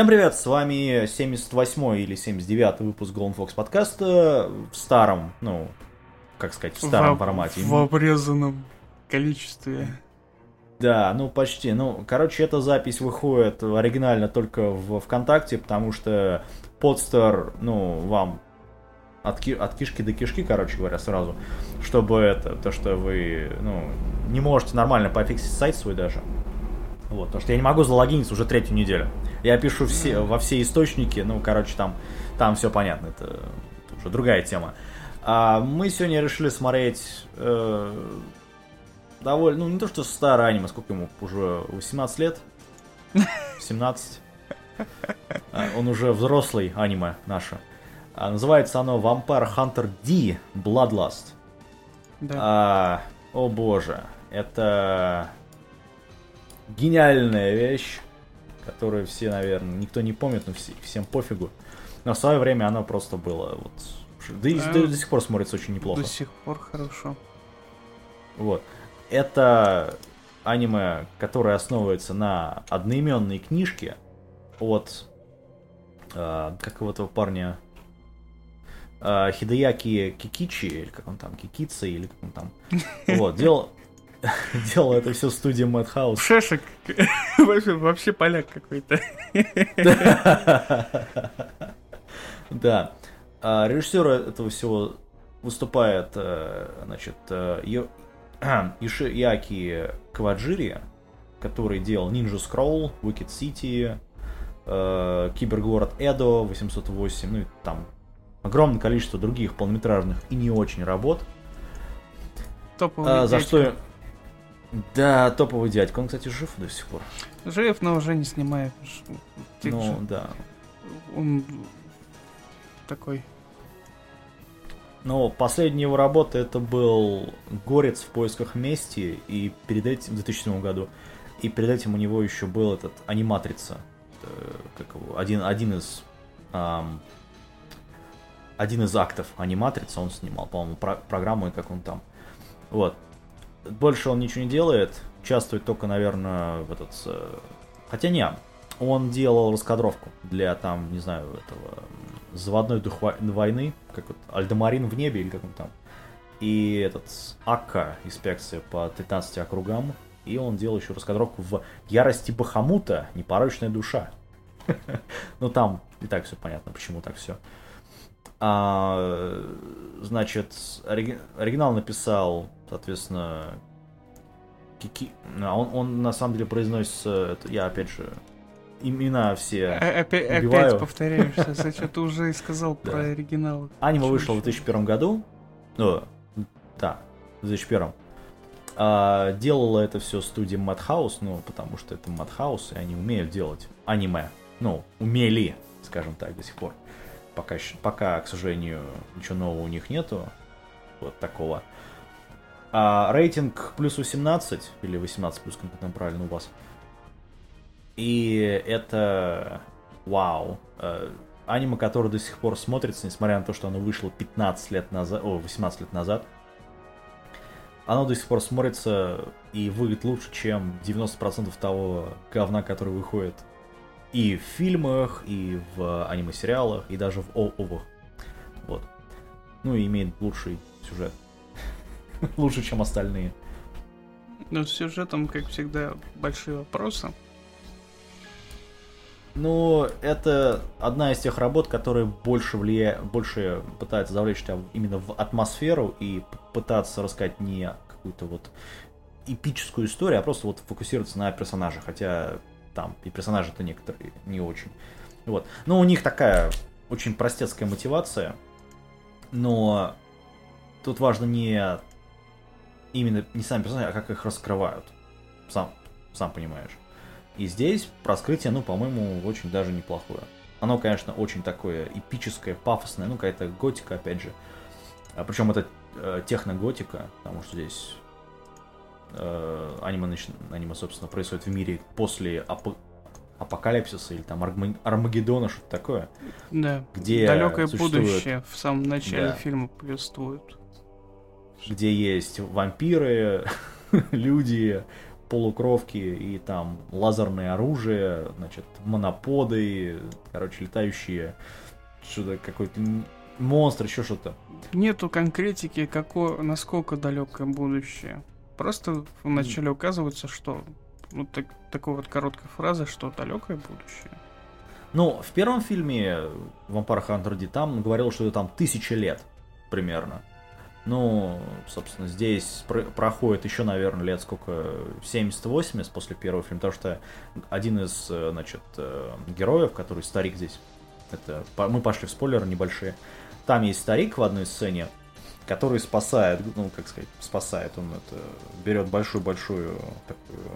Всем привет, с вами 78 или 79 выпуск Golden Fox подкаста в старом, ну, как сказать, в старом в, формате. В обрезанном количестве. Да, ну почти. Ну, короче, эта запись выходит оригинально только в ВКонтакте, потому что подстер, ну, вам от, ки- от кишки до кишки, короче говоря, сразу, чтобы это, то, что вы, ну, не можете нормально пофиксить сайт свой даже. Вот, потому что я не могу залогиниться уже третью неделю. Я пишу все, во все источники, ну, короче, там, там все понятно, это, это уже другая тема. А мы сегодня решили смотреть э, довольно, ну, не то что старое аниме, сколько ему, уже 18 лет? 17? А, Он уже взрослый аниме наше. А, Называется оно Vampire Hunter D Bloodlust. Да. А, о боже, это гениальная вещь, которую все, наверное, никто не помнит, но все- всем пофигу. Но в свое время оно просто было вот... Да и А, до, до сих пор смотрится очень неплохо. До сих пор хорошо. Вот. Это аниме, которое основывается на одноименной книжке от... э, как его этого парня? Э, Хидеяки Кикичи, или как он там, Кикица, или как он там. Вот, делал... Делал это все студия Madhouse. Шешек вообще, поляк какой-то. Да. А Режиссер этого всего выступает, э, значит, э, Ишияки Каваджири, который делал Ninja Scroll, Wicked City, Кибергород Эдо 808, ну и там огромное количество других полнометражных и не очень работ. Топовый А, за что... Да, топовый дядька. Он, кстати, жив до сих пор. Жив, но уже не снимает. Ну, же. да. Он такой. Но последняя его работа это был Горец в поисках мести, и перед этим, в 2007 году, и перед этим у него еще был этот Аниматрица, э, как его, один, один из ам, один из актов Аниматрица он снимал, по-моему, про- программу и как он там. Вот. Больше он ничего не делает, участвует только, наверное, в этот... э, Хотя не, он делал раскадровку для там, не знаю, этого заводной дух вой- войны, как вот Альдемарин в небе или как он там. И этот АККА, инспекция по 13 округам. И он делал еще раскадровку в Ярости Бахамута, Непорочная душа. Ну там и так все понятно, почему так все. Значит, ори- оригинал написал, соответственно, Кики... а Он, он на самом деле произносится, это я опять же, имена все А- опя- убиваю. Опять повторяешься, Сача, ты уже и сказал про оригинал. Аниме вышло в ещё? 2001 году. Ну, да, в 2001. А, делала это все студия Madhouse, ну, потому что это Madhouse, и они умеют делать аниме. Ну, умели, скажем так, до сих пор. Пока, пока, к сожалению, ничего нового у них нету. Вот такого. А, рейтинг плюс 18, или 18 плюс, как там правильно у вас. И это... Вау. Э, аниме, которое до сих пор смотрится, несмотря на то, что оно вышло 15 лет назад, о, 18 лет назад. Оно до сих пор смотрится и выглядит лучше, чем 90% того говна, который выходит и в фильмах, и в аниме-сериалах, и даже в ООВах. Вот. Ну и имеет лучший сюжет. Лучше, чем остальные. Но с сюжетом, как всегда, большие вопросы. Ну, это одна из тех работ, которые больше влияет, больше пытается завлечь тебя именно в атмосферу и пытаться рассказать не какую-то вот эпическую историю, а просто вот фокусироваться на персонаже, хотя там и персонажи-то некоторые не очень. Вот. Но у них такая очень простецкая мотивация, но тут важно не именно не сами персонажи, а как их раскрывают. Сам, сам понимаешь. И здесь раскрытие, ну, по-моему, очень даже неплохое. Оно, конечно, очень такое эпическое, пафосное, ну, какая-то готика, опять же. А, причем это э, техноготика, потому что здесь э, аниме, нач- аниме, собственно, происходит в мире после апо- апокалипсиса или там Аргма- Армагеддона, что-то такое. Да. Где Далекое существует- будущее в самом начале Да. фильма повествует. где есть вампиры, люди, полукровки и там лазерное оружие, значит, моноподы, короче, летающие что-то какой-то монстр, еще что-то. Нету конкретики, какое, насколько далекое будущее. Просто вначале указывается, что вот так, такой вот короткая фраза, что далекое будущее. Ну, в первом фильме Vampire Hunter D там говорил, что там тысяча лет примерно. Ну, собственно, здесь про- проходит еще, наверное, лет сколько, 70-80 после первого фильма, потому что один из, значит, э, героев, который старик здесь, это, мы пошли в спойлеры небольшие, там есть старик в одной сцене, который спасает, ну, как сказать, спасает, он это, берет большую-большую такую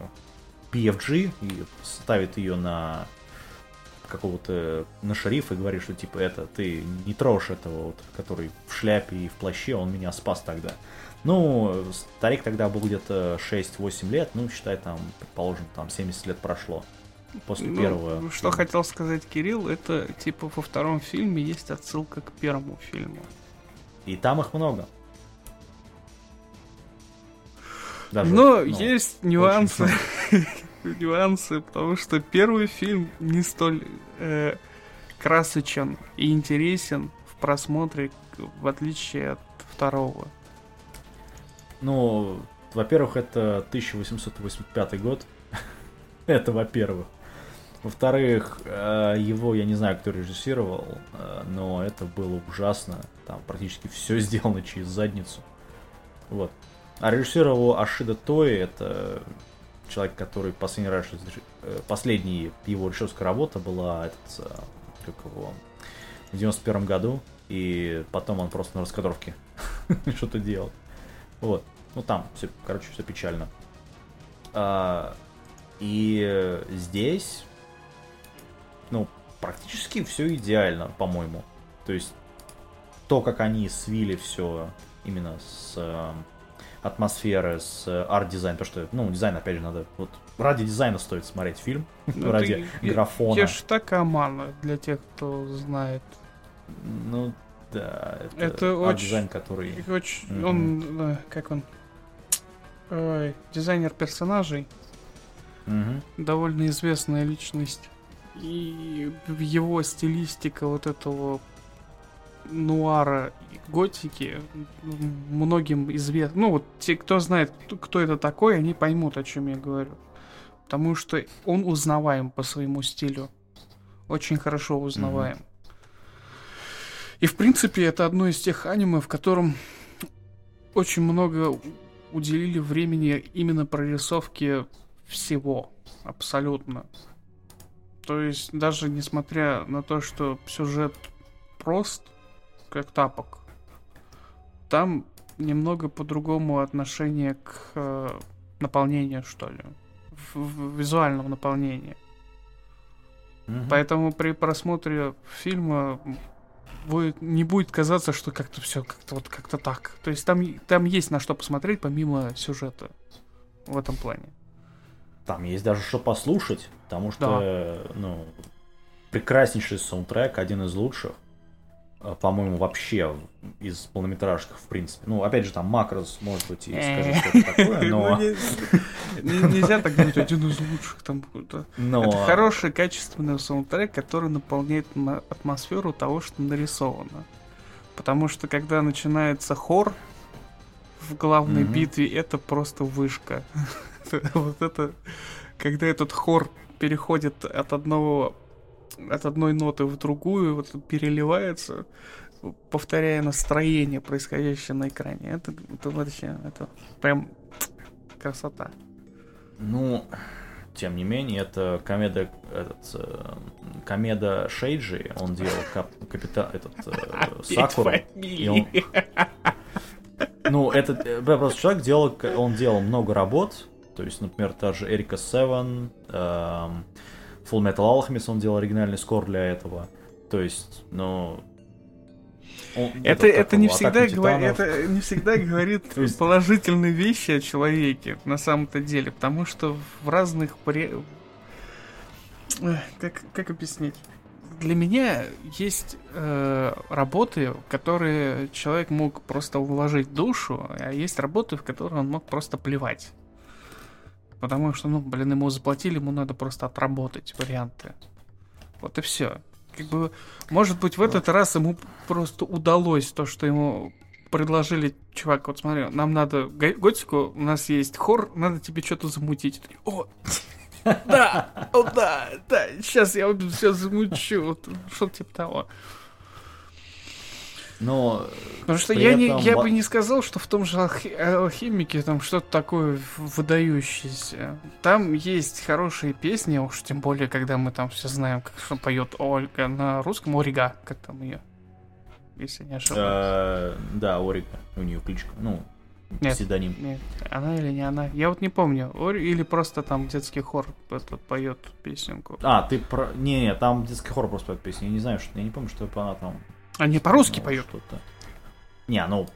PFG и ставит ее на какого-то на шерифа и говорит, что типа это ты не трожь этого вот, который в шляпе и в плаще, он меня спас тогда. Ну, старик тогда был где-то 6-8 лет, ну, считай, там, предположим, там 70 лет прошло после ну, первого. Что фильма. хотел сказать Кирилл, это типа во втором фильме есть отсылка к первому фильму. И там их много. Даже, Но ну, есть нюансы. нюансы, потому что первый фильм не столь э, красочен и интересен в просмотре, в отличие от второго. Ну, во-первых, это 1885 год. это во-первых. Во-вторых, э, его, я не знаю, кто режиссировал, э, но это было ужасно. Там практически все сделано через задницу. Вот. А режиссировал Ашида Той, это человек, который последний раз, э, последний его режиссерская работа была этот, как его, в 91 году, и потом он просто на раскадровке что-то делал. Вот. Ну там, все, короче, все печально. А, и здесь ну, практически все идеально, по-моему. То есть то, как они свили все именно с э, атмосферы, с арт-дизайн, то, что, ну, дизайн, опять же, надо, вот ради дизайна стоит смотреть фильм, ну, ради ты, графона. Я ж Такамана, для тех, кто знает. Ну, да, это, это очень, дизайн, который... Очень, mm-hmm. Он, как он, Ой, дизайнер персонажей, mm-hmm. довольно известная личность и его стилистика вот этого нуара и готики многим известно. Ну вот те, кто знает, кто это такой, они поймут, о чем я говорю. Потому что он узнаваем по своему стилю. Очень хорошо узнаваем. Mm-hmm. И в принципе это одно из тех аниме, в котором очень много уделили времени именно прорисовке всего. Абсолютно. То есть, даже несмотря на то, что сюжет прост, как тапок, там немного по-другому отношение к э, наполнению, что ли. В, в визуальном наполнении. Угу. Поэтому при просмотре фильма вы не будет казаться, что как-то все как-то вот как-то так. То есть там, там есть на что посмотреть помимо сюжета в этом плане. Там есть даже что послушать, потому что, да. ну, прекраснейший саундтрек, один из лучших. Э, по-моему, вообще из полнометражных, в принципе. Ну, опять же, там Макрос, может быть, и скажет что-то такое, но... Ну, нельзя так говорить, один из лучших там. Это хороший, качественный саундтрек, который наполняет атмосферу того, что нарисовано. Потому что, когда начинается хор в главной битве, это просто вышка. вот это, когда этот хор переходит от одного от одной ноты в другую, вот переливается, повторяя настроение, происходящее на экране. Это, это вообще, это прям красота. Ну, тем не менее, это комеда, этот, э, комеда Шейджи, он делал кап, капита, этот, э, Сакуру. И он... Ну, этот, э, просто человек делал, он делал много работ, то есть, например, та же Эрика Севен, эм, Full Metal Alchemist, он делал оригинальный скор для этого. То есть, ну... Он, это, это, не всегда говорит, это не всегда говорит положительные вещи о человеке на самом-то деле, потому что в разных как, как объяснить? Для меня есть э, работы, в которые человек мог просто вложить душу, а есть работы, в которые он мог просто плевать. Потому что, ну, блин, ему заплатили, ему надо просто отработать варианты. Вот и все. Как бы, может быть, в этот раз ему просто удалось то, что ему предложили, чувак, вот смотри, нам надо готику, у нас есть хор, надо тебе что-то замутить. О, да, о, да, да, сейчас я все замучу, что-то типа того. Но Потому что я, этом... не, я бы не сказал, что в том же алхимике там что-то такое выдающееся. Там есть хорошие песни, уж тем более, когда мы там все знаем, как поет Ольга на русском, Орига, как там ее, если не ошибаюсь. Э, да, Орига, у нее кличка, ну, нет, псевдоним. Нет, она или не она? Я вот не помню. Или просто там детский хор этот поет песенку. А, ты про... Не, не, там детский хор просто поет песню. Я не знаю, что... Я не помню, что она там они по-русски ну, поют. Что-то. Не, ну...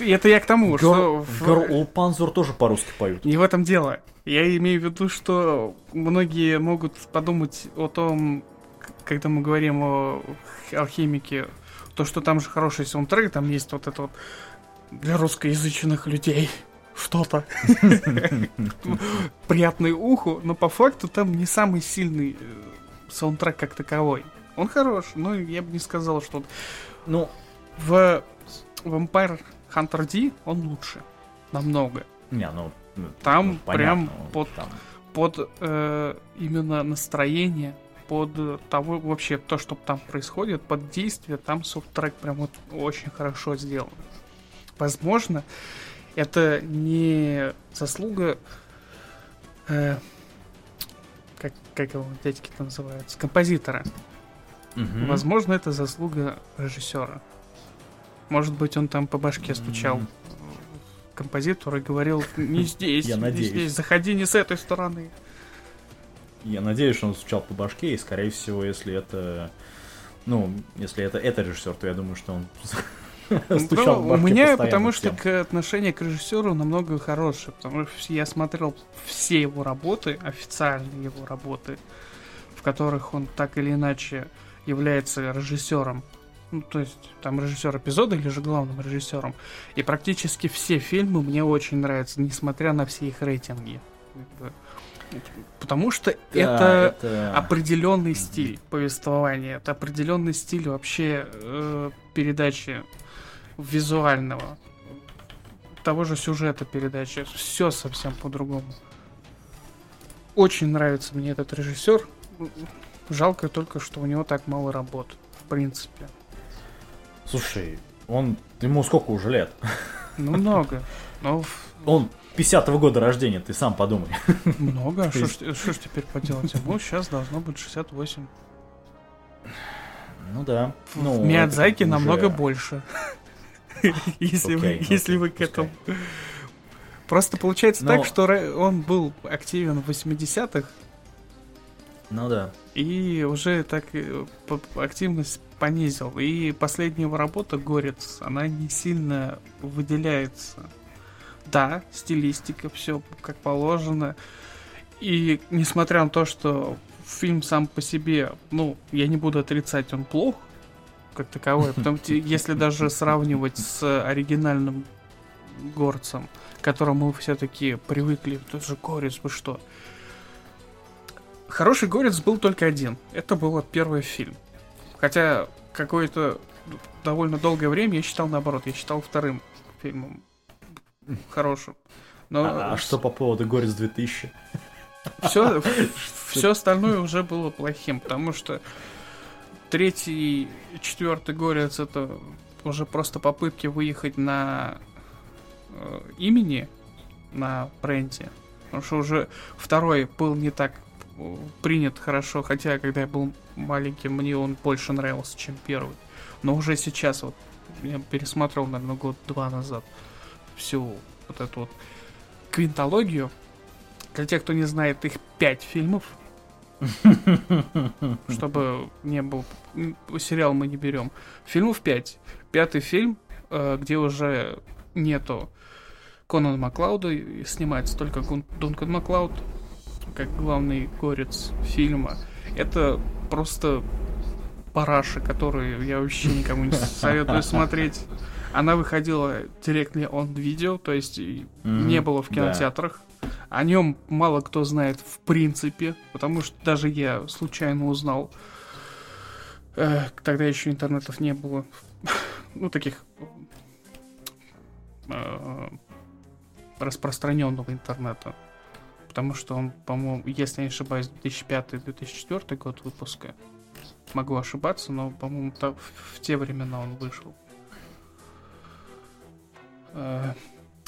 Это я к тому, Гор... что... Гор... Панзур тоже по-русски поют. Не в этом дело. Я имею в виду, что многие могут подумать о том, когда мы говорим о алхимике, то, что там же хороший саундтрек, там есть вот это вот для русскоязычных людей что-то приятное уху, но по факту там не самый сильный э, саундтрек как таковой. Он хорош, но я бы не сказал, что... Ну, в Vampire Hunter D он лучше. Намного. Не, ну... ну там ну, прям под, там. под э, именно настроение, под того вообще то, что там происходит, под действие, там софт-трек прям вот очень хорошо сделан. Возможно, это не заслуга э, как, как его дядьки называются, композитора. Угу. Возможно, это заслуга режиссера. Может быть, он там по башке стучал композитор и говорил, не здесь, Я не надеюсь. здесь, заходи не с этой стороны. Я надеюсь, что он стучал по башке, и, скорее всего, если это... Ну, если это, это режиссер, то я думаю, что он стучал ну, У меня, потому что к отношение к режиссеру намного хорошее, потому что я смотрел все его работы, официальные его работы, в которых он так или иначе является режиссером. Ну, то есть, там режиссер эпизода или же главным режиссером. И практически все фильмы мне очень нравятся, несмотря на все их рейтинги. Потому что да, это, это определенный стиль повествования, это определенный стиль вообще э, передачи визуального, того же сюжета передачи. Все совсем по-другому. Очень нравится мне этот режиссер. Жалко только, что у него так мало работ, в принципе. Слушай, он... Ему сколько уже лет? Ну, много. Но... Он 50-го года рождения, ты сам подумай. Много? Что ж теперь поделать? Ему сейчас должно быть 68. Ну да. Ну, Миядзаки уже... намного больше. если, вы, okay, если вы к этому... Просто получается так, что он был активен в 80-х, ну да. И уже так активность понизил. И последняя его работа «Горец», она не сильно выделяется. Да, стилистика, все как положено. И несмотря на то, что фильм сам по себе, ну, я не буду отрицать, он плох, как таковой. Потому что если даже сравнивать с оригинальным горцем, к которому мы все-таки привыкли, тоже горец, вы что? Хороший горец был только один. Это был первый фильм. Хотя какое-то довольно долгое время я считал наоборот. Я считал вторым фильмом хорошим. Но... А, а что по поводу Горец 2000? Все, все остальное уже было плохим, потому что третий четвертый Горец это уже просто попытки выехать на э, имени, на бренде. Потому что уже второй был не так принят хорошо, хотя когда я был маленьким, мне он больше нравился, чем первый. Но уже сейчас вот я пересмотрел, наверное, год-два назад всю вот эту вот квинтологию. Для тех, кто не знает, их пять фильмов. Чтобы не был... Сериал мы не берем. Фильмов пять. Пятый фильм, э, где уже нету Конан Маклауда, снимается только Дункан Маклауд, как главный горец фильма. Это просто параша, которую я вообще никому не советую смотреть. Она выходила directly on видео, то есть mm-hmm. не было в кинотеатрах. О нем мало кто знает в принципе, потому что даже я случайно узнал. Э, тогда еще интернетов не было. ну, таких э, распространенного интернета. Потому что он, по-моему, если я не ошибаюсь, 2005-2004 год выпуска. Могу ошибаться, но, по-моему, в те времена он вышел. Э,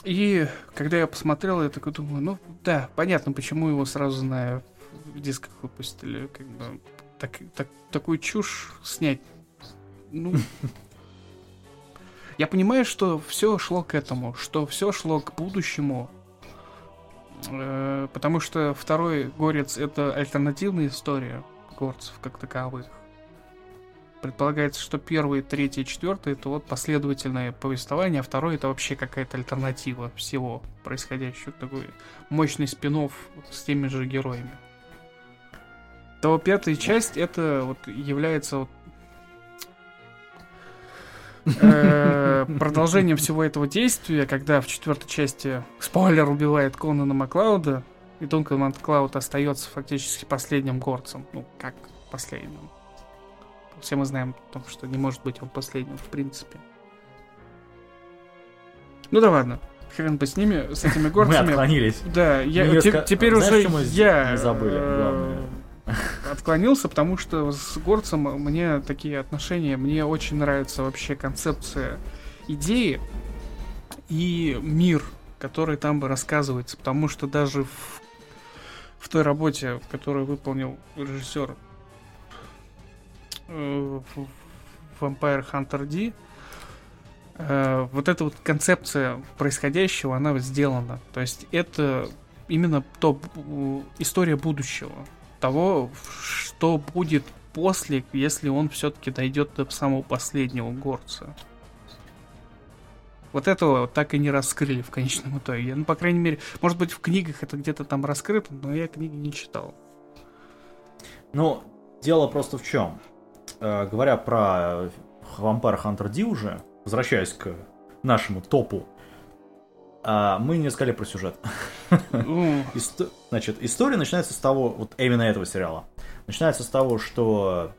и когда я посмотрел, я такой думаю, ну да, понятно, почему его сразу на дисках выпустили. Как бы так, так, такую чушь снять. Ну, я понимаю, что все шло к этому, что все шло к будущему. Э, потому что второй горец это альтернативная история горцев как таковых. Предполагается, что первый, третий, четвертый это вот последовательное повествование, а второй это вообще какая-то альтернатива всего происходящего. Такой мощный спин с теми же героями. То пятая часть это вот является вот продолжением всего этого действия, когда в четвертой части спойлер убивает Конана Маклауда, и Дункан Маклауд остается фактически последним горцем. Ну, как последним. Все мы знаем о том, что не может быть он последним, в принципе. Ну да ладно. Хрен бы с ними, с этими горцами. Мы отклонились. Да, я, теперь уже я... Забыли, главное отклонился, потому что с горцем мне такие отношения, мне очень нравится вообще концепция идеи и мир, который там бы рассказывается, потому что даже в, в той работе, которую выполнил режиссер э, Vampire Hunter D, э, вот эта вот концепция происходящего, она сделана. То есть это именно то история будущего того, что будет после, если он все-таки дойдет до самого последнего горца. Вот этого так и не раскрыли в конечном итоге. Ну, по крайней мере, может быть, в книгах это где-то там раскрыто, но я книги не читал. Ну, дело просто в чем. Э, говоря про Vampire Hunter D уже, возвращаясь к нашему топу а, мы не сказали про сюжет. Значит, история начинается с того, вот именно этого сериала. Начинается с того, что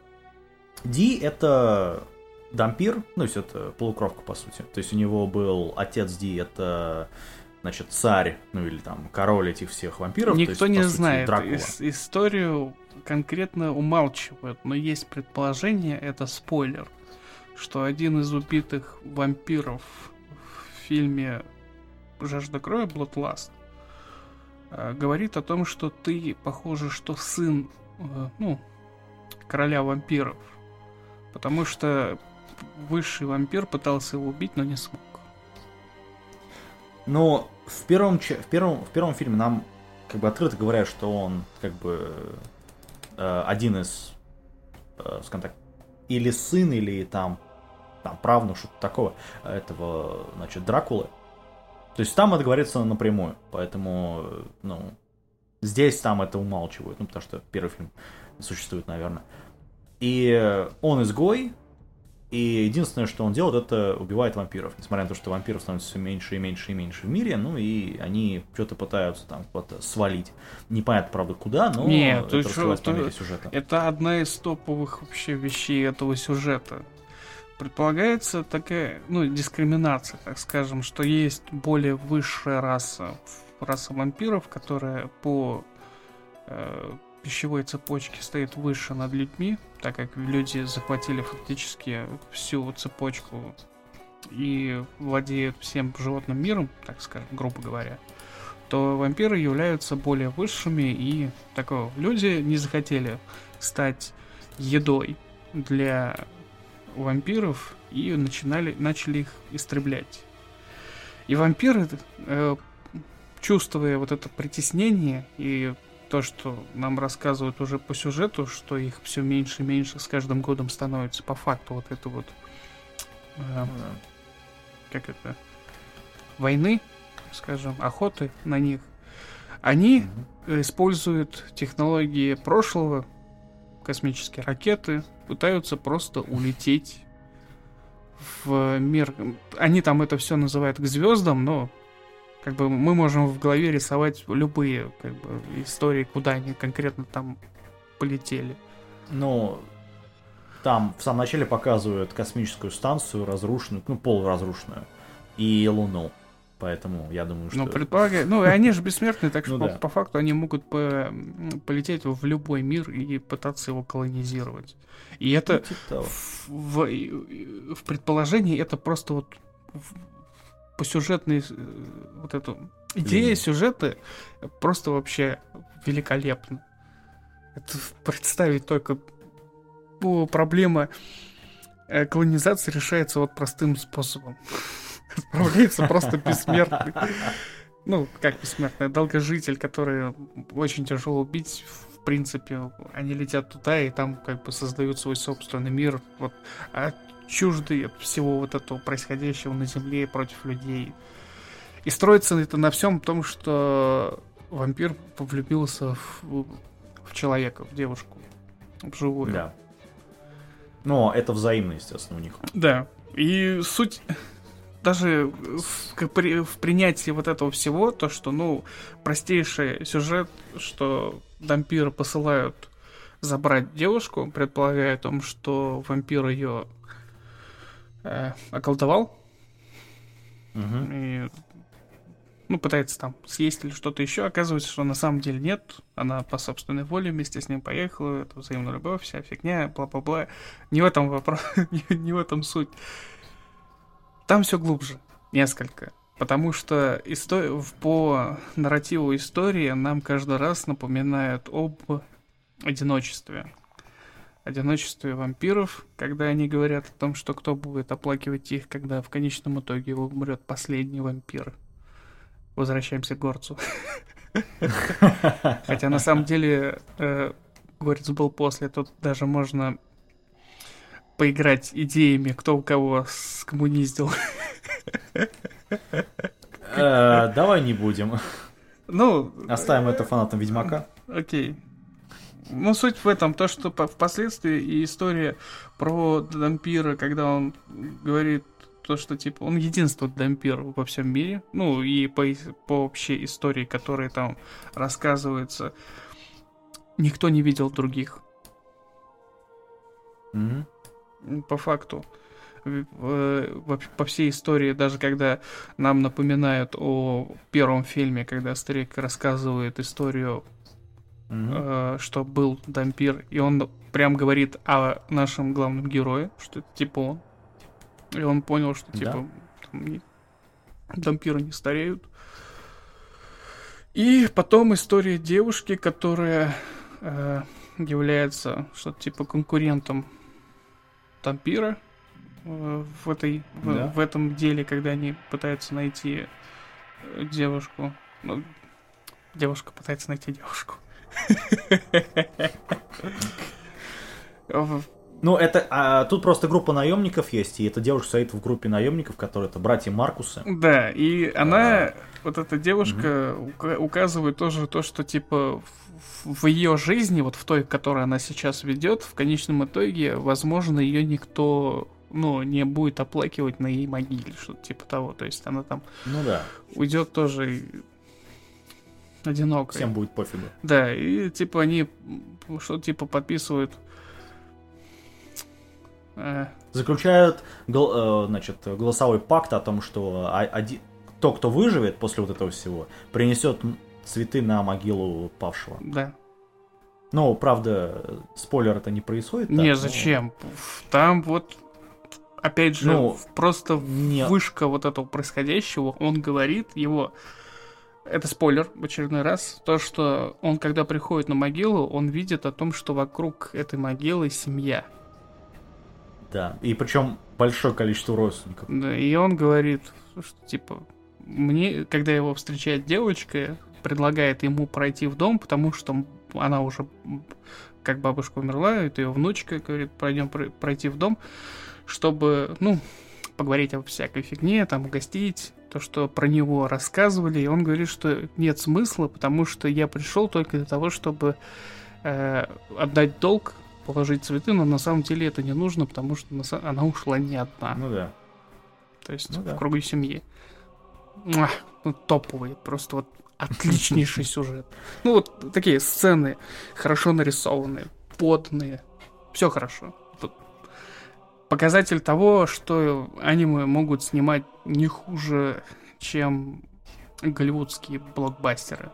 Ди это дампир, ну, то есть это полукровка, по сути. То есть у него был отец Ди, это, значит, царь, ну, или там король этих всех вампиров. Никто есть, не сути, знает. Ис- историю конкретно умалчивают, но есть предположение, это спойлер, что один из убитых вампиров в фильме жажда крови, Bloodlust, э, говорит о том, что ты, похоже, что сын, э, ну, короля вампиров. Потому что высший вампир пытался его убить, но не смог. Но в первом, в первом, в первом фильме нам как бы открыто говорят, что он как бы э, один из, скажем так, или сын, или там, там правнук, что-то такого, этого, значит, Дракулы. То есть там это говорится напрямую, поэтому, ну, здесь там это умалчивают, ну, потому что первый фильм существует, наверное. И он изгой, и единственное, что он делает, это убивает вампиров. Несмотря на то, что вампиров становится все меньше и меньше и меньше в мире, ну и они что-то пытаются там куда-то свалить. Непонятно, правда, куда, но Нет, это по сюжета. Это одна из топовых вообще вещей этого сюжета предполагается такая, ну, дискриминация, так скажем, что есть более высшая раса, раса вампиров, которая по э, пищевой цепочке стоит выше над людьми, так как люди захватили фактически всю цепочку и владеют всем животным миром, так скажем, грубо говоря, то вампиры являются более высшими и такого. Люди не захотели стать едой для вампиров и начинали, начали их истреблять. И вампиры, э, чувствуя вот это притеснение и то, что нам рассказывают уже по сюжету, что их все меньше и меньше с каждым годом становится по факту вот это вот э, как это войны, скажем, охоты на них, они mm-hmm. используют технологии прошлого, космические ракеты, пытаются просто улететь в мир. Они там это все называют к звездам, но Как бы мы можем в голове рисовать любые как бы, истории, куда они конкретно там полетели. Ну, там в самом начале показывают космическую станцию разрушенную, ну, полуразрушенную, и Луну. Поэтому я думаю, ну, что... Ну, предполагаю... Ну, они же бессмертные, так что ну, по, да. по факту они могут по... полететь в любой мир и пытаться его колонизировать. И это ну, типа в, в, в предположении это просто вот по сюжетной э, вот эту идея сюжета просто вообще великолепна. Это представить только проблема э, колонизации решается вот простым способом. Отправляется просто бессмертный. Ну, как бессмертный, долгожитель, который очень тяжело убить. В принципе, они летят туда и там как бы создают свой собственный мир. Вот, а чужды от всего вот этого происходящего на Земле против людей. И строится это на всем том, что вампир влюбился в, в человека, в девушку, в живую. Да. Но это взаимно, естественно, у них. Да. И суть даже в, в принятии вот этого всего, то, что, ну, простейший сюжет, что вампиры посылают забрать девушку, предполагая о том, что вампир ее э, околдовал. Угу. И ну, пытается там съесть или что-то еще. Оказывается, что на самом деле нет. Она по собственной воле вместе с ним поехала. Это взаимная любовь, вся фигня, бла-бла-бла. Не в этом вопрос, не, не в этом суть. Там все глубже, несколько. Потому что истор... по нарративу истории нам каждый раз напоминают об одиночестве. Одиночестве вампиров, когда они говорят о том, что кто будет оплакивать их, когда в конечном итоге умрет последний вампир. Возвращаемся к горцу. Хотя на самом деле э, горец был после, тут даже можно поиграть идеями, кто у кого скоммуниздил. Э, давай не будем. Ну... Оставим это фанатам Ведьмака. Окей. Ну, суть в этом, то, что впоследствии и история про Дампира, когда он говорит то, что, типа, он единственный Дампир во всем мире, ну, и по, по общей истории, которая там рассказывается, никто не видел других. Mm-hmm по факту. По всей истории, даже когда нам напоминают о первом фильме, когда старик рассказывает историю, mm-hmm. что был дампир, и он прям говорит о нашем главном герое, что это типа он. И он понял, что типа да. дампиры не стареют. И потом история девушки, которая э, является что-то типа конкурентом Тампира э, в, этой, да. в, в этом деле, когда они пытаются найти э, девушку. Ну, девушка пытается найти девушку. Ну, это а, тут просто группа наемников есть, и эта девушка стоит в группе наемников, которые это братья Маркусы. Да, и она, а... вот эта девушка, угу. указывает тоже то, что типа в ее жизни, вот в той, которую она сейчас ведет, в конечном итоге, возможно, ее никто ну, не будет оплакивать на ей могиле, что-то типа того. То есть она там ну, да. уйдет тоже одинокой. Всем будет пофигу. Да, и типа они что типа подписывают заключают гол, э, значит, голосовой пакт о том, что один, то, кто выживет после вот этого всего, принесет цветы на могилу павшего. Да. Ну, правда, спойлер это не происходит. Не, так, зачем? Но... Там вот, опять же, ну, просто не... вышка вот этого происходящего, он говорит, его... Это спойлер в очередной раз. То, что он, когда приходит на могилу, он видит о том, что вокруг этой могилы семья. Да, и причем большое количество родственников. Да, и он говорит, что типа, мне, когда его встречает девочка, предлагает ему пройти в дом, потому что она уже, как бабушка умерла, это ее внучка, говорит, пройдем пройти в дом, чтобы, ну, поговорить о всякой фигне, там, угостить, то, что про него рассказывали, и он говорит, что нет смысла, потому что я пришел только для того, чтобы э, отдать долг, положить цветы, но на самом деле это не нужно, потому что она ушла не одна. Ну да. То есть ну, в да. кругу семьи. ну, топовый, просто вот отличнейший сюжет. Ну, вот такие сцены хорошо нарисованные, потные, все хорошо. Тут показатель того, что аниме могут снимать не хуже, чем голливудские блокбастеры.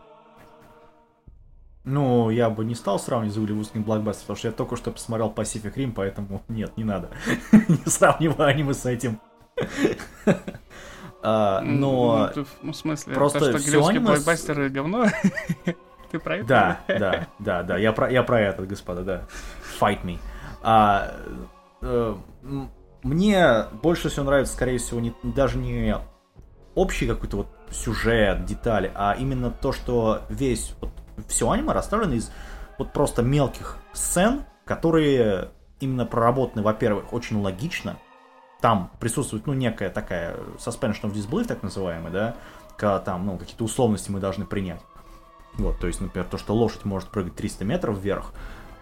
Ну, я бы не стал сравнивать с голливудским блокбастером, потому что я только что посмотрел Pacific Rim, поэтому нет, не надо. не сравнивай аниме с этим. А, но... Ну, ну, в смысле, просто голливудские блокбастеры говно? Ты про это? Да, да, да, да, я про, я про это, господа, да. Fight me. А, э, мне больше всего нравится, скорее всего, не, даже не общий какой-то вот сюжет, детали, а именно то, что весь, вот, все аниме расставлено из вот просто мелких сцен, которые именно проработаны, во-первых, очень логично, там присутствует, ну, некая такая suspension of disbelief, так называемая, да, когда там, ну, какие-то условности мы должны принять. Вот, то есть, например, то, что лошадь может прыгать 300 метров вверх,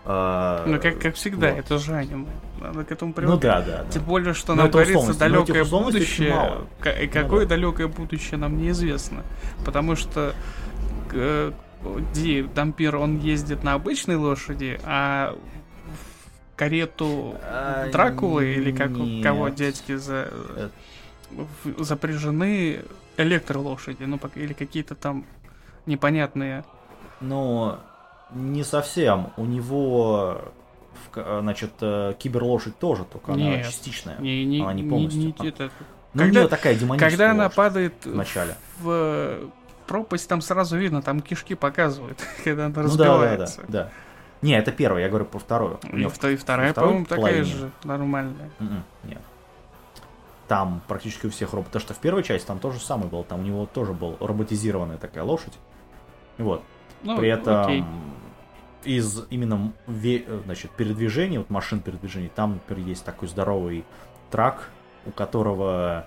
а, ну, как, как всегда, вот. это же аниме. Надо к этому привыкнуть. Ну да, да. Тем более, что нам говорится далекое будущее. И какое ну, да. далекое будущее нам неизвестно. Потому что э, Ди Дампир, он ездит на обычной лошади, а карету а, Дракулы или как у кого дядьки за, запряжены электролошади, ну или какие-то там непонятные. Ну, не совсем. У него, значит, э, киберлошадь тоже, только Нет, она частичная. Не, не, она не полностью. Не, не, это... Ну, когда, у нее такая демоническая Когда она падает в начале. в пропасть, там сразу видно, там кишки показывают, когда она ну, разбивается. Да, да, да, да. Не, это первая, я говорю про вторую. У нее и вторая, по-моему, такая же нормальная. Mm-mm, м-м, нет. Там практически у всех роботов. Потому что в первой части там тоже самое было. Там у него тоже был роботизированная такая лошадь. Вот. Ну, При этом окей. из именно значит, передвижения, вот машин передвижений, там, например, есть такой здоровый трак, у которого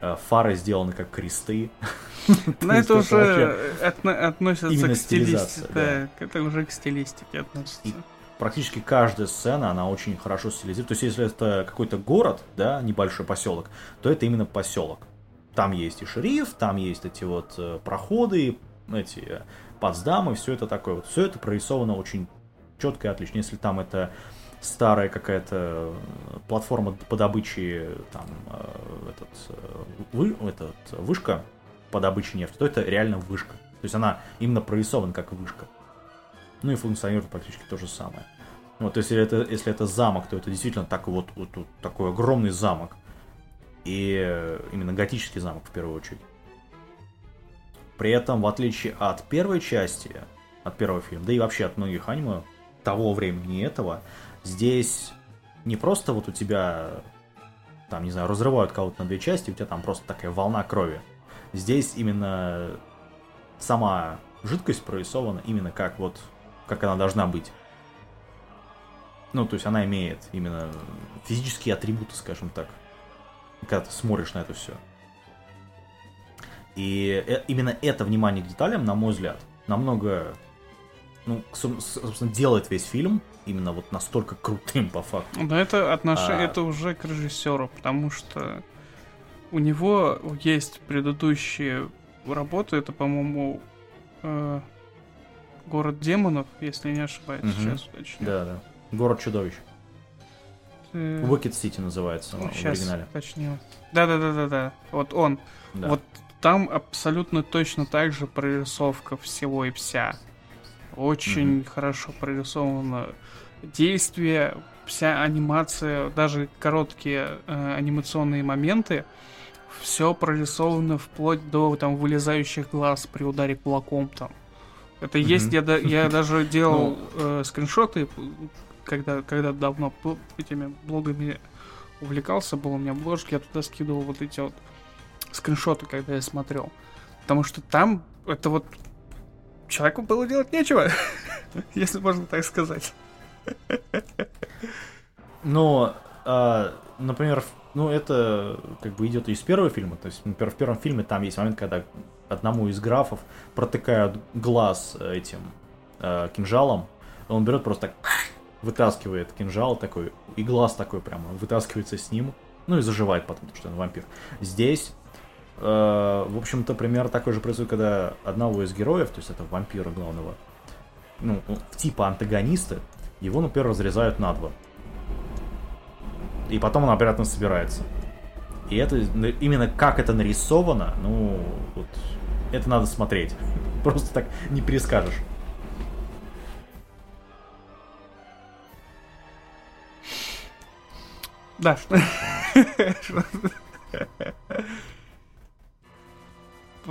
фары сделаны как кресты. Но это уже относится к стилистике. Это уже к стилистике относится. Практически каждая сцена, она очень хорошо стилизирована. То есть, если это какой-то город, да, небольшой поселок, то это именно поселок. Там есть и шериф, там есть эти вот э, проходы, эти э, подсдамы, все это такое вот. Все это прорисовано очень четко и отлично. Если там это старая какая-то э, платформа по добыче, там, э, этот, э, вы, этот, вышка по добыче нефти, то это реально вышка. То есть она именно прорисована как вышка. Ну и функционирует практически то же самое. Вот, если это, если это замок, то это действительно такой вот, вот, вот такой огромный замок. И именно готический замок в первую очередь. При этом, в отличие от первой части, от первого фильма, да и вообще от многих аниме того времени этого, Здесь не просто вот у тебя, там, не знаю, разрывают кого-то на две части, у тебя там просто такая волна крови. Здесь именно сама жидкость прорисована именно как вот, как она должна быть. Ну, то есть она имеет именно физические атрибуты, скажем так, когда ты смотришь на это все. И э, именно это внимание к деталям, на мой взгляд, намного, ну, собственно, делает весь фильм именно вот настолько крутым по факту. Да, это отношение, а... это уже к режиссеру, потому что у него есть предыдущие работы, это, по-моему, э, город демонов, если не ошибаюсь, угу. сейчас уточню. Да, да. Город чудовищ. Ты... Wicked City называется ну, в оригинале. Точнее. Да, да, да, да, да. Вот он. Да. Вот там абсолютно точно так же прорисовка всего и вся. Очень mm-hmm. хорошо прорисовано действие, вся анимация, даже короткие э, анимационные моменты, все прорисовано вплоть до там вылезающих глаз при ударе кулаком там. Это mm-hmm. есть, я, я даже делал ну. э, скриншоты, когда, когда давно этими блогами увлекался, был у меня бложки, я туда скидывал вот эти вот скриншоты, когда я смотрел. Потому что там это вот человеку было делать нечего, если можно так сказать. Ну, а, например, ну это как бы идет из первого фильма. То есть, например, в первом фильме там есть момент, когда одному из графов протыкают глаз этим э, кинжалом. Он берет просто так, вытаскивает кинжал такой, и глаз такой прямо вытаскивается с ним. Ну и заживает потом, потому что он вампир. Здесь в общем-то, пример такой же происходит, когда одного из героев, то есть это вампира главного, ну, типа антагониста, его, например, разрезают на два. И потом он обратно собирается. И это именно как это нарисовано, ну, вот, это надо смотреть. Просто так не перескажешь. Да.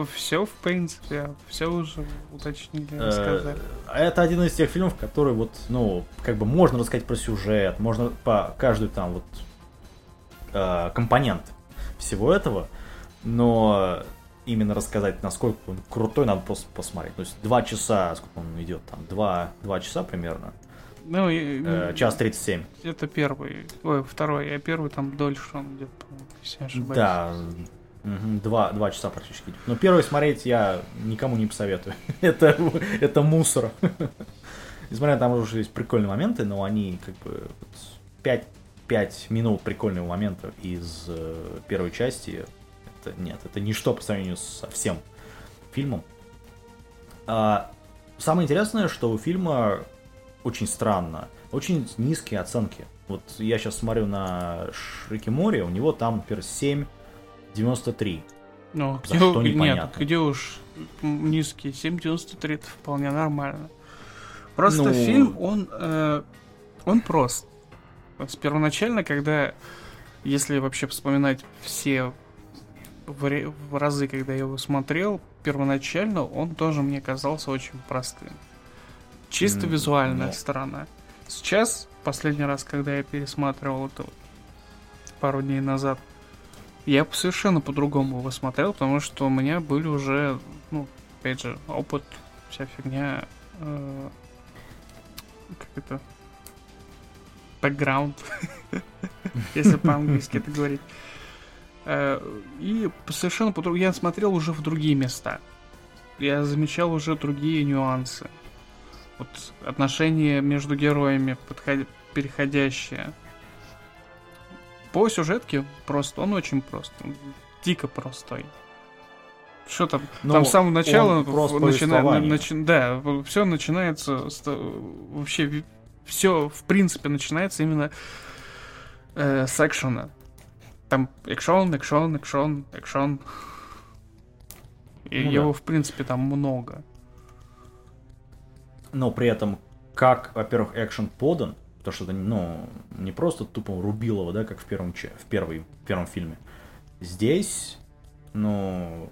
Все, в принципе, все уже уточнили, э, рассказали. Это один из тех фильмов, который вот, ну, как бы можно рассказать про сюжет, можно по каждую там вот э, компонент всего этого, но именно рассказать, насколько он крутой, надо просто посмотреть. То есть два часа, сколько он идет там, два, два часа примерно. Ну, э, час 37. Это первый, ой, второй, а первый там дольше он идет, если не ошибаюсь. Да, два, два часа практически. Но первый смотреть я никому не посоветую. это, это мусор. Несмотря на там уже есть прикольные моменты, но они как бы 5, 5 минут прикольного момента из э, первой части. Это нет, это ничто по сравнению со всем фильмом. А, самое интересное, что у фильма очень странно. Очень низкие оценки. Вот я сейчас смотрю на Шрики Море, у него там, например, 7,93. Ну, где, что нет, где уж низкие 7,93 это вполне нормально. Просто ну... фильм, он, э, он прост. С первоначально, когда, если вообще вспоминать все в, в разы, когда я его смотрел, первоначально он тоже мне казался очень простым. Чисто mm, визуальная no. сторона. Сейчас, последний раз, когда я пересматривал это пару дней назад, я совершенно по-другому его смотрел, потому что у меня были уже, ну, опять же, опыт, вся фигня, э, как это, бэкграунд, если по-английски это говорить. Э, и совершенно по-другому, я смотрел уже в другие места. Я замечал уже другие нюансы вот отношения между героями переходящие. По сюжетке просто, он очень прост, он дико простой. Что там? Ну, там с самого начала начинает, начи, да, все начинается с, вообще все в принципе начинается именно э, с экшена. Там экшон, экшон, экшон, экшон. И ну, его да. в принципе там много но при этом как, во-первых, экшен подан, то что это, ну, не просто тупо Рубилова, да, как в первом, в первой, в первом фильме. Здесь, ну,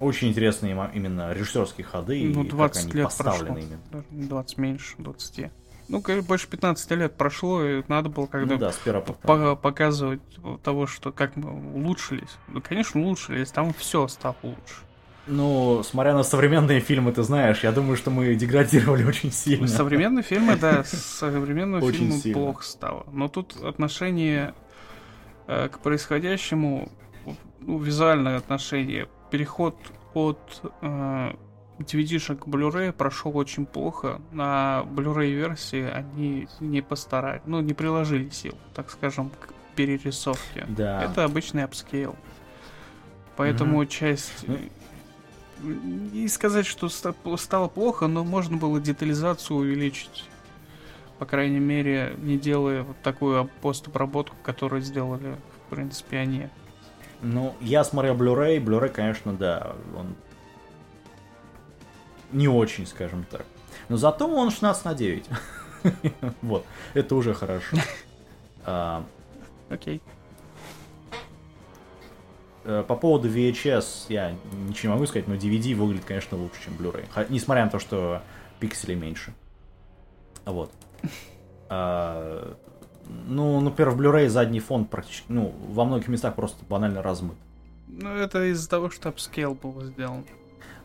очень интересные именно режиссерские ходы ну, 20 и как они лет поставлены прошло. именно. 20 меньше, 20. Ну, больше 15 лет прошло, и надо было когда ну, да, по показывать того, что как мы улучшились. Ну, конечно, улучшились, там все стало лучше. Ну, смотря на современные фильмы, ты знаешь, я думаю, что мы деградировали очень сильно. Современные фильмы, да, современного фильма плохо стало. Но тут отношение э, к происходящему, ну, визуальное отношение, переход от э, DVD-шек к Blu-ray прошел очень плохо. На Blu-ray версии они не постарались, ну, не приложили сил, так скажем, к перерисовке. Да. Это обычный апскейл. Поэтому угу. часть не сказать, что стало плохо, но можно было детализацию увеличить. По крайней мере, не делая вот такую постобработку, которую сделали, в принципе, они. Ну, я смотрел Blu-ray. Blu-ray, конечно, да, он не очень, скажем так. Но зато он 16 на 9. Вот, это уже хорошо. А, Окей. Э, по поводу VHS я ничего не могу сказать, но DVD выглядит, конечно, лучше, чем Blu-ray. Несмотря на то, что пикселей меньше. Вот. А, ну, например, в Blu-ray задний фон практически, ну, во многих местах просто банально размыт. Ну, это из-за того, что апскейл был сделан.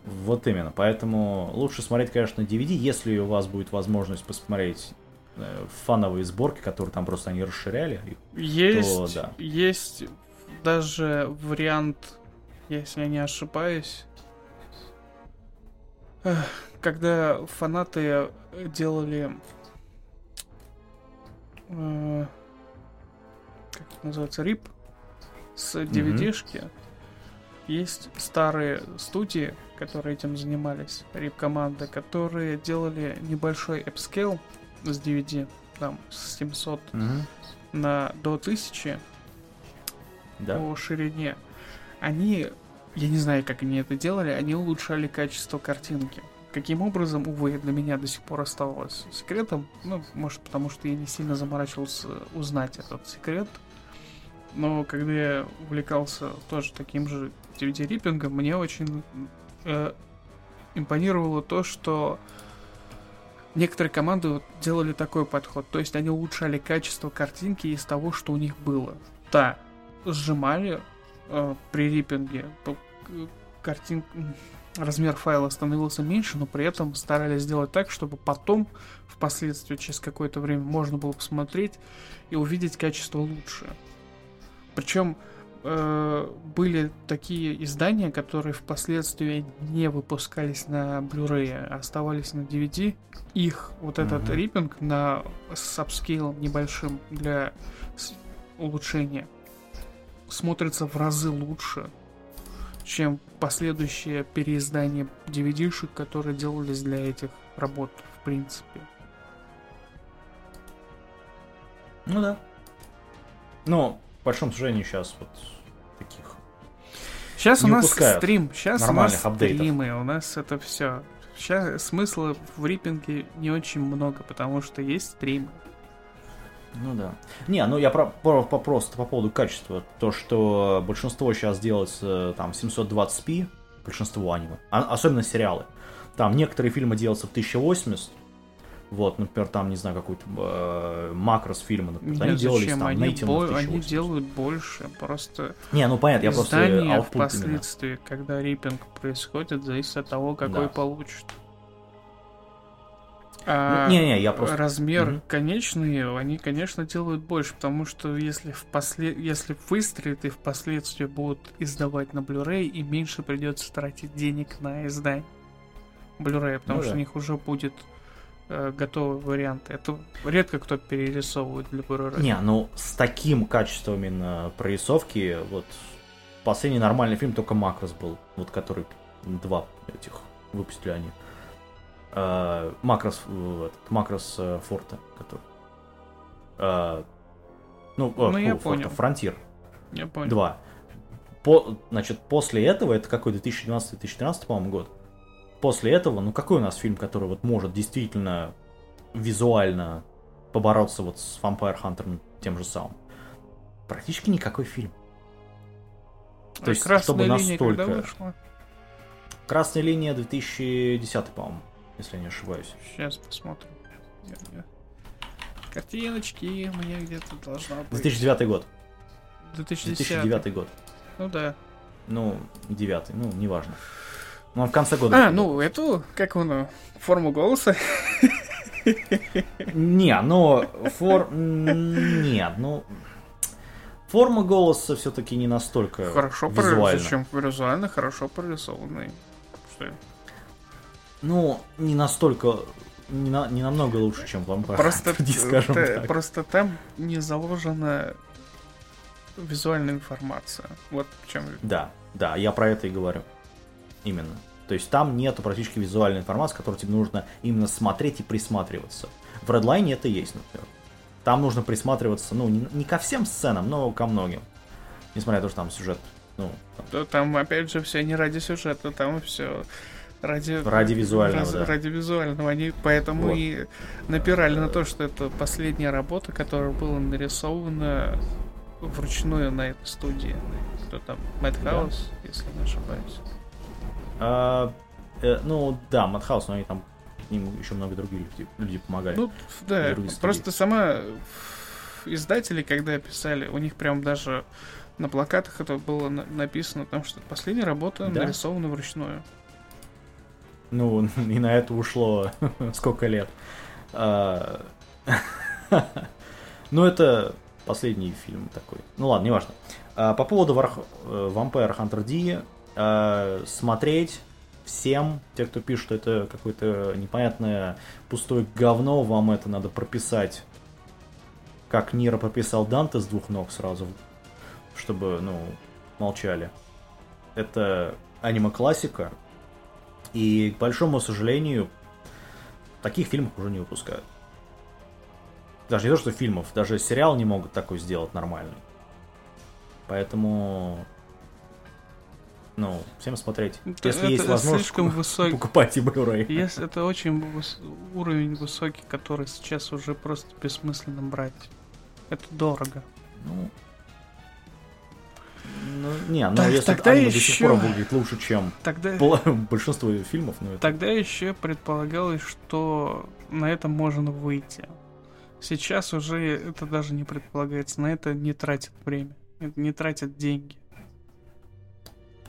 Вот именно. Поэтому лучше смотреть, конечно, DVD, если у вас будет возможность посмотреть э, фановые сборки, которые там просто они расширяли. Есть, то, да. есть даже вариант, если я не ошибаюсь, когда фанаты делали э, как это называется, рип с DVD-шки, mm-hmm. есть старые студии, которые этим занимались, рип-команды, которые делали небольшой апскейл с DVD, там, с 700 угу. на до 1000 да. по ширине. Они, я не знаю, как они это делали, они улучшали качество картинки. Каким образом, увы, для меня до сих пор оставалось секретом. Ну, может, потому что я не сильно заморачивался узнать этот секрет. Но когда я увлекался тоже таким же DVD-риппингом, мне очень э, импонировало то, что некоторые команды вот делали такой подход. То есть они улучшали качество картинки из того, что у них было. Да, сжимали э, при риппинге картин размер файла становился меньше, но при этом старались сделать так, чтобы потом, впоследствии, через какое-то время, можно было посмотреть и увидеть качество лучше. Причем э, были такие издания, которые впоследствии не выпускались на Blu-ray, а оставались на DVD. Их вот этот mm-hmm. риппинг на с апскейлом небольшим для улучшения смотрится в разы лучше, чем последующее переиздание DVD-шек, которые делались для этих работ, в принципе. Ну да. Но, по большому сожалению, сейчас вот таких Сейчас у нас стрим, сейчас у нас апдейтов. стримы, у нас это все. Сейчас смысла в риппинге не очень много, потому что есть стримы. Ну да. Не, ну я про, про, по, просто по поводу качества. То, что большинство сейчас делается там 720p, большинство аниме, а, особенно сериалы. Там некоторые фильмы делаются в 1080, вот, например, там, не знаю, какой-то э, макрос фильма, например, Нет, они делались там они, бо- они делают больше, просто... Не, ну понятно, я просто... впоследствии, именно. когда риппинг происходит, зависит от того, какой да. получит. А не-не, я просто... Размер угу. конечный, они, конечно, делают больше, потому что если, впослед... если выстрелит и впоследствии будут издавать на Blu-ray, и меньше придется тратить денег на издание Blu-ray, потому ну, что да. у них уже будет э, готовый вариант. Это редко кто перерисовывает для Blu-ray. Не, ну с таким качеством именно прорисовки, вот последний нормальный фильм только Макрос был, вот который два этих выпустили они. Э, Макрос, этот, Макрос э, Форта, который. Э, ну, ну я Форта, понял. Фронтир. Я понял. Два. По, значит, после этого, это какой 2012-2013, по-моему, год. После этого, ну какой у нас фильм, который вот может действительно визуально побороться вот с Vampire Hunter тем же самым? Практически никакой фильм. То а есть, чтобы настолько... Красная линия 2010, по-моему если я не ошибаюсь. Сейчас посмотрим. Картиночки меня где-то должна быть. 2009 год. 2010. 2009 год. Ну да. Ну, девятый, ну, неважно. Ну, в конце года. А, ну, эту, как он, форму голоса? Не, но фор... Нет, ну... Форма голоса все-таки не настолько Хорошо визуально. Зачем визуально хорошо прорисованный. Что ну, не настолько не, на, не намного лучше, чем Vampire просто, скажем т- так. Просто там не заложена визуальная информация. Вот в чем. Да, да, я про это и говорю. Именно. То есть там нету практически визуальной информации, которую тебе нужно именно смотреть и присматриваться. В Redline это есть, например. Там нужно присматриваться, ну, не, не ко всем сценам, но ко многим. Несмотря на то, что там сюжет, ну... Там, да, там опять же, все не ради сюжета, там все ради, ради визуального, раз, да. ради визуального. Они поэтому вот. и напирали на то, что это последняя работа, которая была нарисована вручную на этой студии. Кто там? Мэтхаус, да. если не ошибаюсь. А, э, ну да, Мэтхаус, но они там им еще много других людей, люди помогали. Ну, да, просто сама издатели, когда писали, у них прям даже на плакатах это было написано, потому что последняя работа да? нарисована вручную. Ну, и на это ушло сколько лет. А, ну, это последний фильм такой. Ну ладно, неважно. А, по поводу. Э, Vampire Hunter D, а, смотреть всем, те, кто пишет, что это какое-то непонятное пустое говно, вам это надо прописать, как Нира прописал Данте с двух ног сразу, чтобы, ну, молчали. это аниме-классика, и, к большому сожалению, таких фильмов уже не выпускают. Даже не то, что фильмов, даже сериал не могут такой сделать нормальный. Поэтому ну, всем смотреть. Это, Если это есть возможность слишком высокий. покупать и Blu-ray. Если это очень выс... уровень высокий, который сейчас уже просто бессмысленно брать. Это дорого. Ну, ну, не, ну так, если тогда еще... до сих пор выглядит лучше, чем тогда... большинство фильмов. Ну, это... Тогда еще предполагалось, что на это можно выйти. Сейчас уже это даже не предполагается, на это не тратят время, не тратят деньги.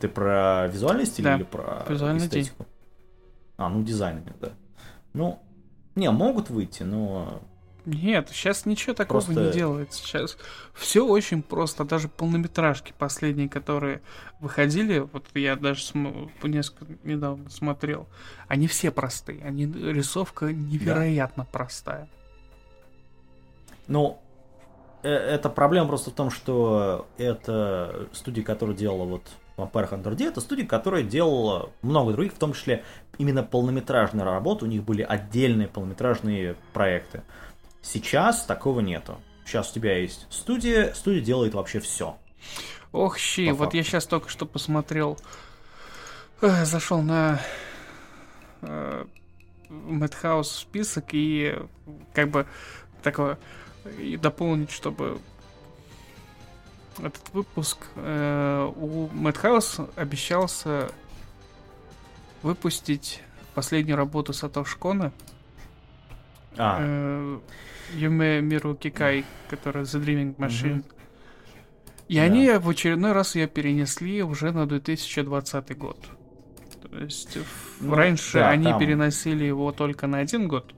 Ты про визуальный стиль да. или про Визуальный эстетику? День. А, ну дизайн, да. Ну, не, могут выйти, но... Нет, сейчас ничего такого просто... не делается. Сейчас все очень просто. Даже полнометражки последние, которые выходили, вот я даже см... несколько недавно смотрел, они все простые. Они рисовка невероятно да. простая. Ну, э, это проблема просто в том, что это студия, которая делала вот Vampire Hunter D это студия, которая делала много других, в том числе именно полнометражные работы, у них были отдельные полнометражные проекты. Сейчас такого нету. Сейчас у тебя есть студия, студия делает вообще все. Ох, щи, вот факту. я сейчас только что посмотрел, э, зашел на э, Madhouse список и как бы такое и дополнить, чтобы этот выпуск э, у Madhouse обещался выпустить последнюю работу Сатош Кона. А. Э, Юме Миру Кикай, которая The Dreaming Machine. И да. они в очередной раз ее перенесли уже на 2020 год. То есть ну, раньше да, они там... переносили его только на один год,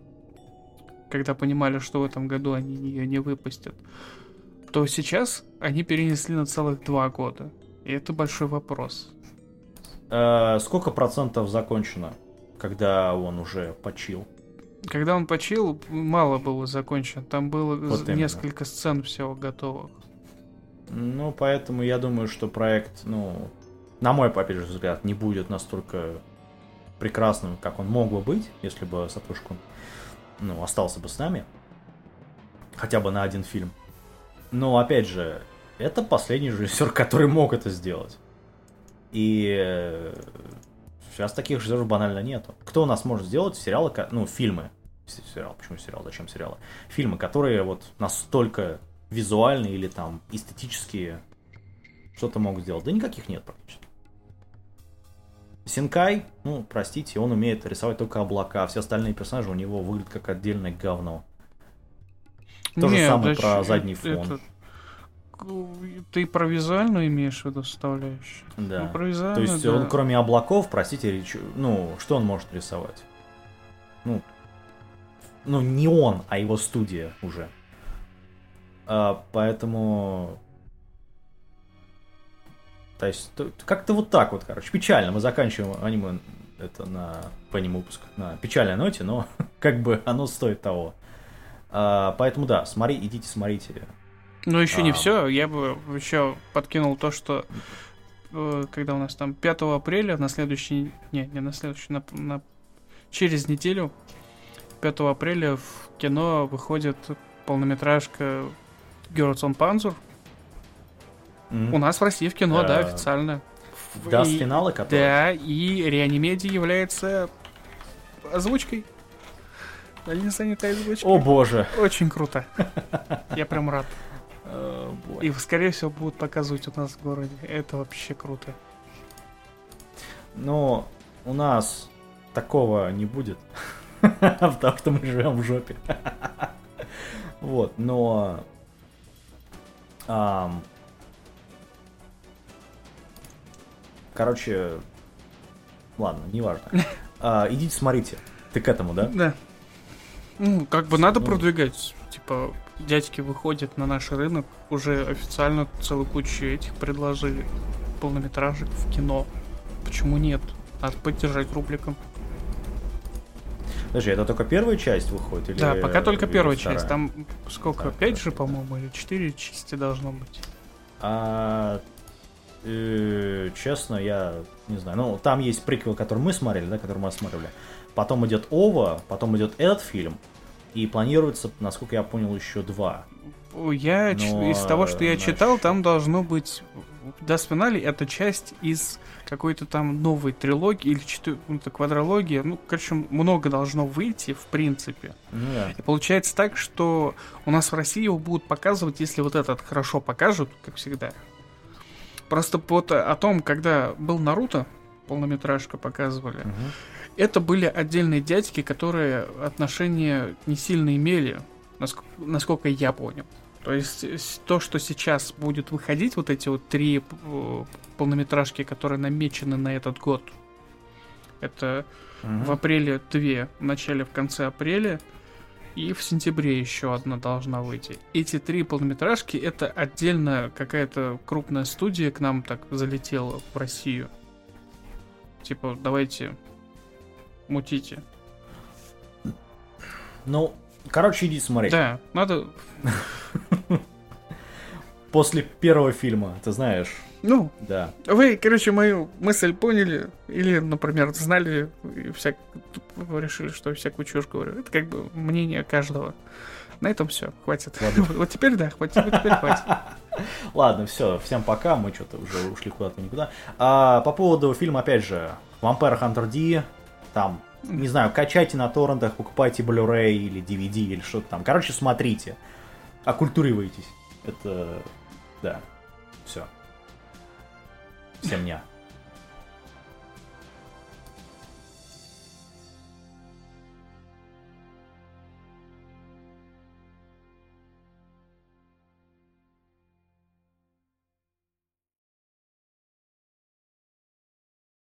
когда понимали, что в этом году они ее не выпустят то сейчас они перенесли на целых два года. И это большой вопрос. Э, сколько процентов закончено, когда он уже почил? Когда он почил, мало было закончено. Там было вот несколько сцен всего готовых. Ну, поэтому я думаю, что проект, ну, на мой, опять же, взгляд, не будет настолько прекрасным, как он мог бы быть, если бы Сатушку, ну, остался бы с нами. Хотя бы на один фильм. Но, опять же, это последний режиссер, который мог это сделать. И сейчас таких режиссеров банально нету. Кто у нас может сделать сериалы, ну, фильмы, сериал, почему сериал, зачем сериалы? Фильмы, которые вот настолько визуальные или там эстетические что-то могут сделать. Да никаких нет практически. Синкай, ну, простите, он умеет рисовать только облака, а все остальные персонажи у него выглядят как отдельное говно. То Нет, же самое про задний фон. Это... Ты про визуальную имеешь в виду составляющую? Да. Ну, про То есть да. он кроме облаков, простите, речь, ну, что он может рисовать? Ну, ну, не он, а его студия уже. А, поэтому... То есть, как-то вот так вот, короче, печально. Мы заканчиваем аниме это на по аниме выпуск на печальной ноте, но как бы оно стоит того. А, поэтому да, смотри, идите смотрите. Ну еще а... не все, я бы еще подкинул то, что э, когда у нас там 5 апреля на следующий, не, не на следующий, на, на через неделю 5 апреля в кино выходит полнометражка Girls on Panzer. Mm. У нас в России в кино, uh, да, официально. Да, с финала, который... Да, и Реанимеди является озвучкой. Дальний занятая озвучка. О боже. Очень круто. Я прям рад. И, скорее всего, будут показывать у нас в городе. Это вообще круто. Но у нас такого не будет. Потому что мы живем в жопе. Вот, но... Короче, ладно, неважно. А, идите смотрите. Ты к этому, да? Да. Ну, как бы надо ну, продвигать. Типа, дядьки выходят на наш рынок, уже официально целую кучу этих предложили. Полнометражек в кино. Почему нет? Надо поддержать рубликом. Подожди, это только первая часть выходит? Или, да, пока только первая вторая? часть. Там сколько? Так, пять же, по-моему, или четыре части должно быть. А э, честно, я не знаю. Ну, там есть приквел, который мы смотрели, да, который мы осматривали. Потом идет OVA, потом идет этот фильм. И планируется, насколько я понял, еще два. Я Но, из того, что я значит... читал, там должно быть Даст Финали это часть из какой-то там новой трилогии или четвер... ну, квадрология. Ну, короче, много должно выйти, в принципе. Ну, да. И получается так, что у нас в России его будут показывать, если вот этот хорошо покажут, как всегда. Просто вот о том, когда был Наруто, полнометражка показывали, угу. это были отдельные дядьки, которые отношения не сильно имели, насколько, насколько я понял. То есть то, что сейчас будет выходить, вот эти вот три э, полнометражки, которые намечены на этот год, это угу. в апреле две, в начале, в конце апреля, и в сентябре еще одна должна выйти. Эти три полнометражки это отдельно какая-то крупная студия к нам так залетела в Россию. Типа, давайте мутите. Ну, короче, иди смотреть. Да, надо После первого фильма, ты знаешь. Ну, да. Вы, короче, мою мысль поняли, или, например, знали и всяк... решили, что я всякую чушь говорю. Это как бы мнение каждого. На этом все, хватит. вот теперь да, хватит, вот теперь хватит. Ладно, все, всем пока, мы что-то уже ушли куда-то никуда. А, по поводу фильма, опять же, Vampire Hunter D, там, не знаю, качайте на торрентах, покупайте Blu-ray или DVD или что-то там. Короче, смотрите оккультуриваетесь. Это, да, все. Всем дня.